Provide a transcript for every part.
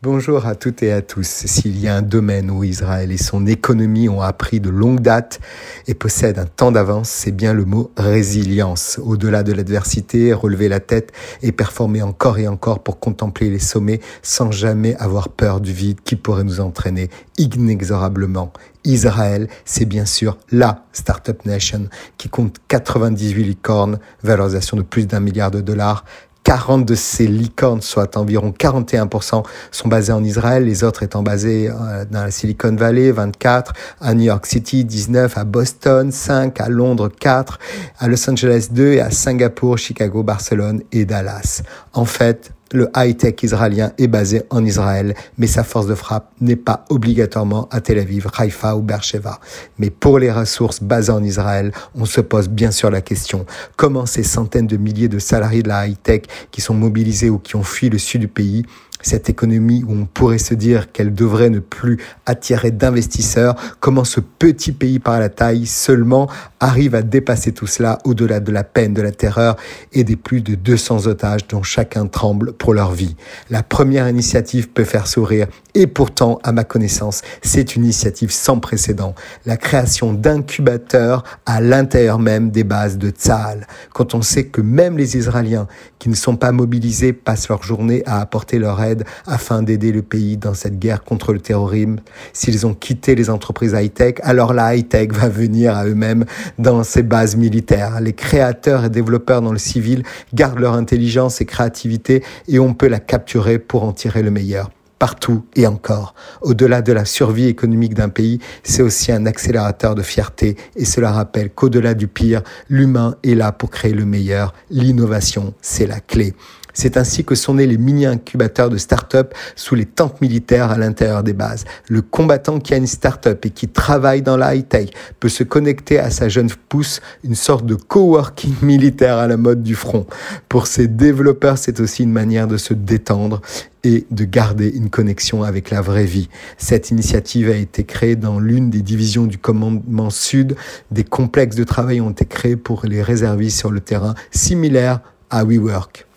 Bonjour à toutes et à tous. S'il y a un domaine où Israël et son économie ont appris de longue date et possèdent un temps d'avance, c'est bien le mot résilience. Au-delà de l'adversité, relever la tête et performer encore et encore pour contempler les sommets sans jamais avoir peur du vide qui pourrait nous entraîner inexorablement. Israël, c'est bien sûr la Startup Nation qui compte 98 licornes, valorisation de plus d'un milliard de dollars, 40 de ces licornes, soit environ 41%, sont basées en Israël, les autres étant basées euh, dans la Silicon Valley, 24, à New York City, 19, à Boston, 5, à Londres, 4, à Los Angeles, 2 et à Singapour, Chicago, Barcelone et Dallas. En fait, le high-tech israélien est basé en Israël, mais sa force de frappe n'est pas obligatoirement à Tel Aviv, Haïfa ou Beersheba. Mais pour les ressources basées en Israël, on se pose bien sûr la question, comment ces centaines de milliers de salariés de la high-tech qui sont mobilisés ou qui ont fui le sud du pays cette économie où on pourrait se dire qu'elle devrait ne plus attirer d'investisseurs, comment ce petit pays par la taille seulement arrive à dépasser tout cela au-delà de la peine, de la terreur et des plus de 200 otages dont chacun tremble pour leur vie. La première initiative peut faire sourire et pourtant, à ma connaissance, c'est une initiative sans précédent. La création d'incubateurs à l'intérieur même des bases de Tzahal. Quand on sait que même les Israéliens qui ne sont pas mobilisés passent leur journée à apporter leur aide afin d'aider le pays dans cette guerre contre le terrorisme, s'ils ont quitté les entreprises high-tech, alors la high-tech va venir à eux-mêmes dans ces bases militaires. Les créateurs et développeurs dans le civil gardent leur intelligence et créativité et on peut la capturer pour en tirer le meilleur partout et encore. Au-delà de la survie économique d'un pays, c'est aussi un accélérateur de fierté et cela rappelle qu'au-delà du pire, l'humain est là pour créer le meilleur. L'innovation, c'est la clé. C'est ainsi que sont nés les mini-incubateurs de start-up sous les tentes militaires à l'intérieur des bases. Le combattant qui a une start-up et qui travaille dans la high-tech peut se connecter à sa jeune pousse, une sorte de coworking militaire à la mode du front. Pour ces développeurs, c'est aussi une manière de se détendre et de garder une connexion avec la vraie vie. Cette initiative a été créée dans l'une des divisions du commandement sud. Des complexes de travail ont été créés pour les réservistes sur le terrain, similaires à WeWork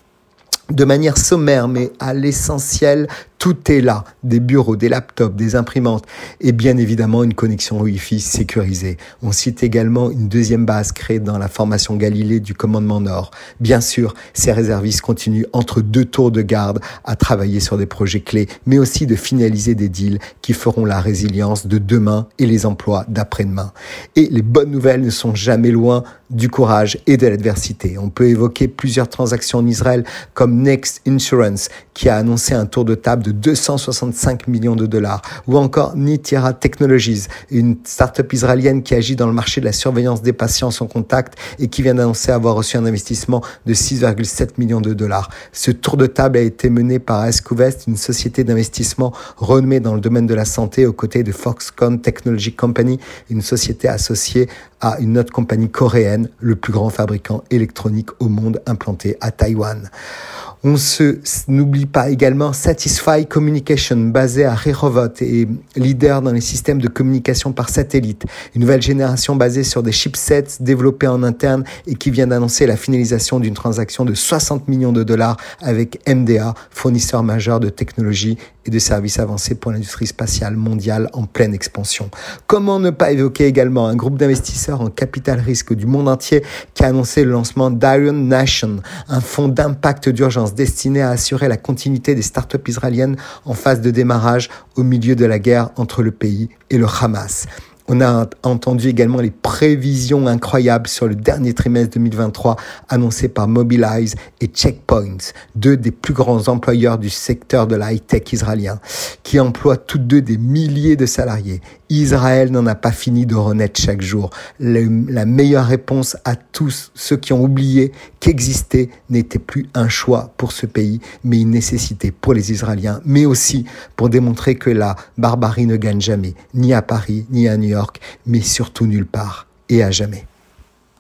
de manière sommaire, mais à l'essentiel, tout est là. Des bureaux, des laptops, des imprimantes et bien évidemment une connexion Wi-Fi sécurisée. On cite également une deuxième base créée dans la formation Galilée du commandement Nord. Bien sûr, ces réservistes continuent entre deux tours de garde à travailler sur des projets clés, mais aussi de finaliser des deals qui feront la résilience de demain et les emplois d'après-demain. Et les bonnes nouvelles ne sont jamais loin du courage et de l'adversité. On peut évoquer plusieurs transactions en Israël comme Next Insurance qui a annoncé un tour de table de 265 millions de dollars ou encore Nitira Technologies, une start-up israélienne qui agit dans le marché de la surveillance des patients sans contact et qui vient d'annoncer avoir reçu un investissement de 6,7 millions de dollars. Ce tour de table a été mené par Escovest, une société d'investissement renommée dans le domaine de la santé aux côtés de Foxconn Technology Company, une société associée à une autre compagnie coréenne, le plus grand fabricant électronique au monde implanté à Taïwan. On n'oublie pas également Satisfy Communication, basé à Rehovot et leader dans les systèmes de communication par satellite. Une nouvelle génération basée sur des chipsets développés en interne et qui vient d'annoncer la finalisation d'une transaction de 60 millions de dollars avec MDA, fournisseur majeur de technologies et de services avancés pour l'industrie spatiale mondiale en pleine expansion. Comment ne pas évoquer également un groupe d'investisseurs en capital risque du monde entier qui a annoncé le lancement d'Iron Nation, un fonds d'impact d'urgence destiné à assurer la continuité des startups israéliennes en phase de démarrage au milieu de la guerre entre le pays et le Hamas. On a entendu également les prévisions incroyables sur le dernier trimestre 2023 annoncées par Mobilize et Checkpoints, deux des plus grands employeurs du secteur de la high-tech israélien, qui emploient tous deux des milliers de salariés. Israël n'en a pas fini de renaître chaque jour. la meilleure réponse à tous ceux qui ont oublié qu'exister n'était plus un choix pour ce pays, mais une nécessité pour les Israéliens, mais aussi pour démontrer que la barbarie ne gagne jamais, ni à Paris, ni à New York, mais surtout nulle part et à jamais.